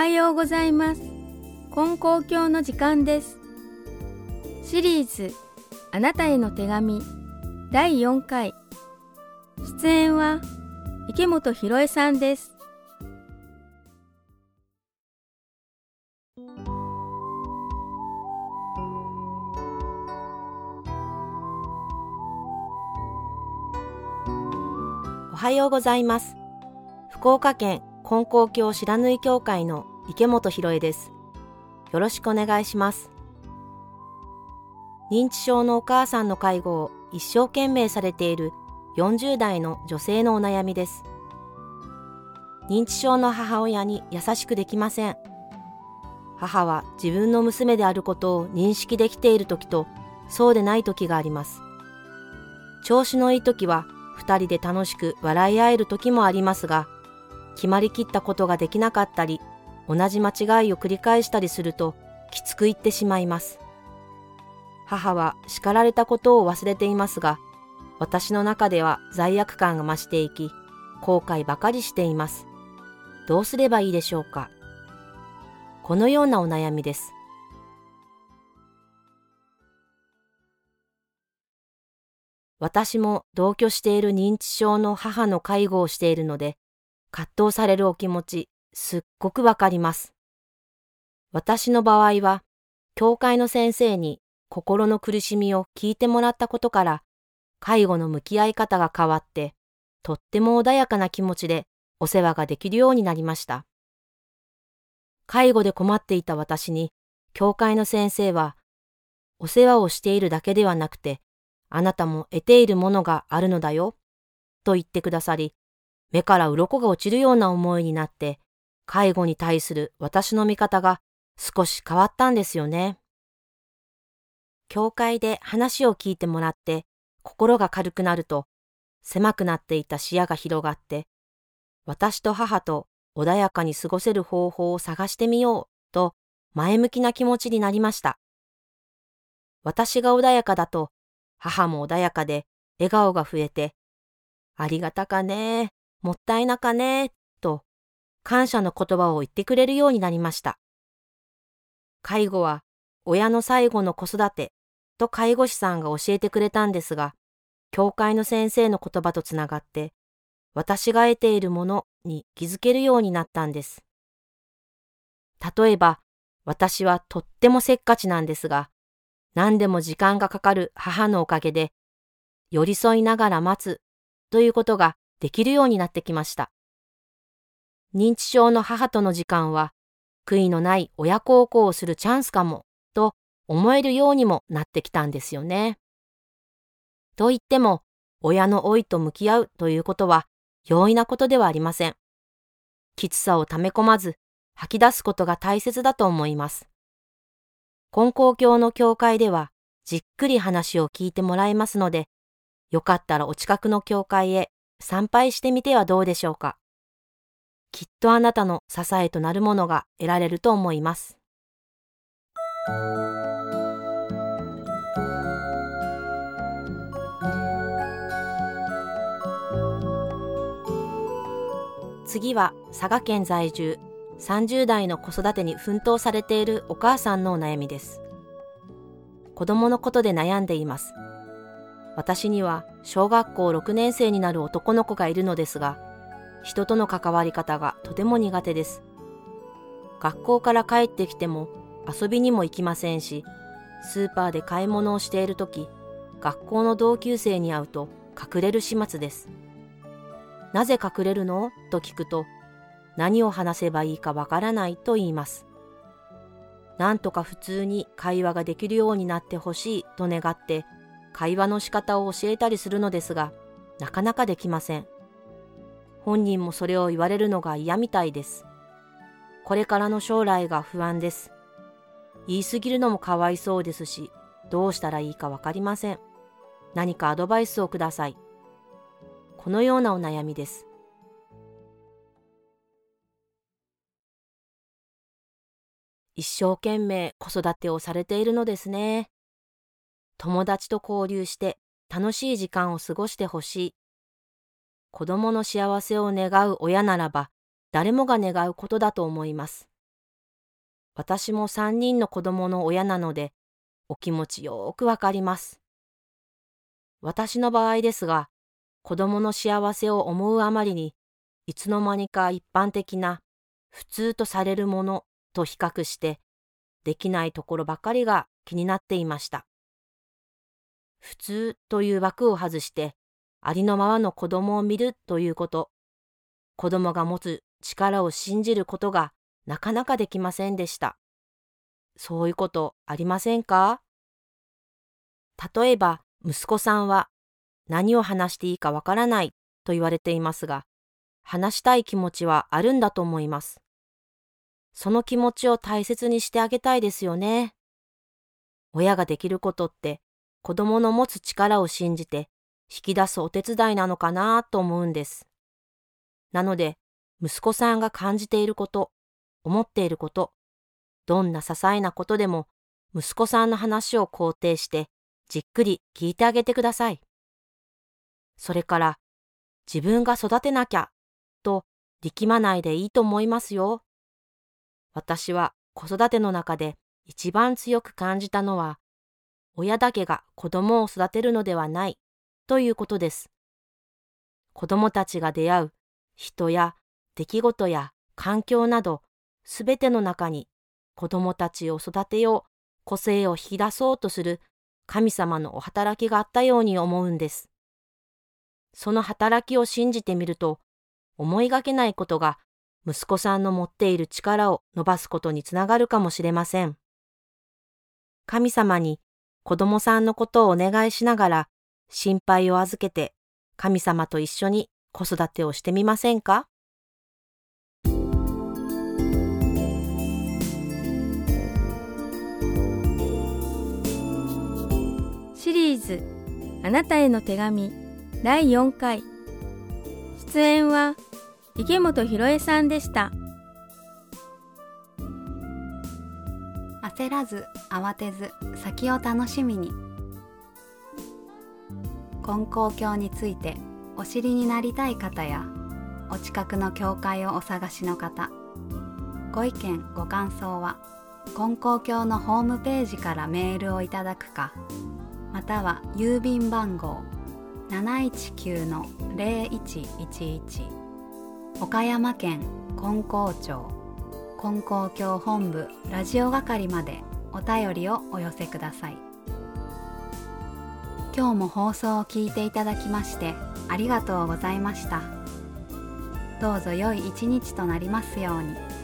はようございます。金光教の時間です。シリーズあなたへの手紙第4回。出演は池本博恵さんです。おはようございます。福岡県金光教白縫協会の池本博恵です。よろしくお願いします。認知症のお母さんの介護を一生懸命されている40代の女性のお悩みです。認知症の母親に優しくできません。母は自分の娘であることを認識できている時とそうでない時があります。調子のいい時は二人で楽しく笑い合える時もありますが決まりきったことができなかったり同じ間違いを繰り返したりするときつく言ってしまいます。母は叱られたことを忘れていますが私の中では罪悪感が増していき後悔ばかりしています。どうすればいいでしょうか。このようなお悩みです。私も同居している認知症の母の介護をしているので葛藤されるお気持ちすっごくわかります。私の場合は教会の先生に心の苦しみを聞いてもらったことから介護の向き合い方が変わってとっても穏やかな気持ちでお世話ができるようになりました。介護で困っていた私に教会の先生はお世話をしているだけではなくてあなたも得ているものがあるのだよと言ってくださり目から鱗が落ちるような思いになって介護に対する私の見方が少し変わったんですよね。教会で話を聞いてもらって心が軽くなると狭くなっていた視野が広がって私と母と穏やかに過ごせる方法を探してみようと前向きな気持ちになりました。私が穏やかだと母も穏やかで笑顔が増えてありがたかねもったいなかねと感謝の言葉を言ってくれるようになりました。介護は親の最後の子育てと介護士さんが教えてくれたんですが、教会の先生の言葉とつながって、私が得ているものに気づけるようになったんです。例えば、私はとってもせっかちなんですが、何でも時間がかかる母のおかげで、寄り添いながら待つということができるようになってきました。認知症の母との時間は、悔いのない親孝行をするチャンスかもと思えるようにもなってきたんですよね。と言っても、親の老いと向き合うということは容易なことではありません。きつさを溜め込まず、吐き出すことが大切だと思います。根高教の教会では、じっくり話を聞いてもらえますので、よかったらお近くの教会へ参拝してみてはどうでしょうか。きっとあなたの支えとなるものが得られると思います。次は佐賀県在住30代の子育てに奮闘されているお母さんのお悩みです。子供のことで悩んでいます。私には小学校6年生になる男の子がいるのですが、人との関わり方がとても苦手です。学校から帰ってきても遊びにも行きませんし、スーパーで買い物をしているとき、学校の同級生に会うと隠れる始末です。なぜ隠れるの？と聞くと、何を話せばいいかわからないと言います。なんとか普通に会話ができるようになってほしいと願って、会話の仕方を教えたりするのですが、なかなかできません。本人もそれを言われるのが嫌みたいです。これからの将来が不安です。言い過ぎるのもかわいそうですし、どうしたらいいかわかりません。何かアドバイスをください。このようなお悩みです。一生懸命子育てをされているのですね。友達と交流して楽しい時間を過ごしてほしい。子供の幸せを願う親ならば誰もが願うことだと思います。私も三人の子供の親なので、お気持ちよーくわかります。私の場合ですが、子供の幸せを思うあまりに、いつの間にか一般的な普通とされるものと比較して、できないところばかりが気になっていました。普通という枠を外して、ありのままの子供を見るということ、子供が持つ力を信じることがなかなかできませんでした。そういうことありませんか？例えば、息子さんは何を話していいかわからないと言われていますが、話したい気持ちはあるんだと思います。その気持ちを大切にしてあげたいですよね。親ができることって子供の持つ力を信じて引き出すお手伝いなのかなと思うんです。なので、息子さんが感じていること、思っていること、どんな些細なことでも息子さんの話を肯定してじっくり聞いてあげてください。それから自分が育てなきゃと力まないでいいと思いますよ。私は子育ての中で一番強く感じたのは、親だけが子供を育てるのではないということです。子供たちが出会う人や出来事や環境などすべての中に子供たちを育てよう、個性を引き出そうとする神様のお働きがあったように思うんです。その働きを信じてみると、思いがけないことが息子さんの持っている力を伸ばすことにつながるかもしれません。神様に子供さんのことをお願いしながら心配を預けて神様と一緒に子育てをしてみませんか？シリーズあなたへの手紙第4回。出演は池本博恵さんでした。焦らず慌てず先を楽しみに金光教についてお知りになりたい方やお近くの教会をお探しの方ご意見ご感想は金光教のホームページからメールをいただくかまたは郵便番号719-0111岡山県金光町金光教本部ラジオ係までお便りをお寄せください。今日も放送を聞いていただきましてありがとうございましたどうぞ良い一日となりますように。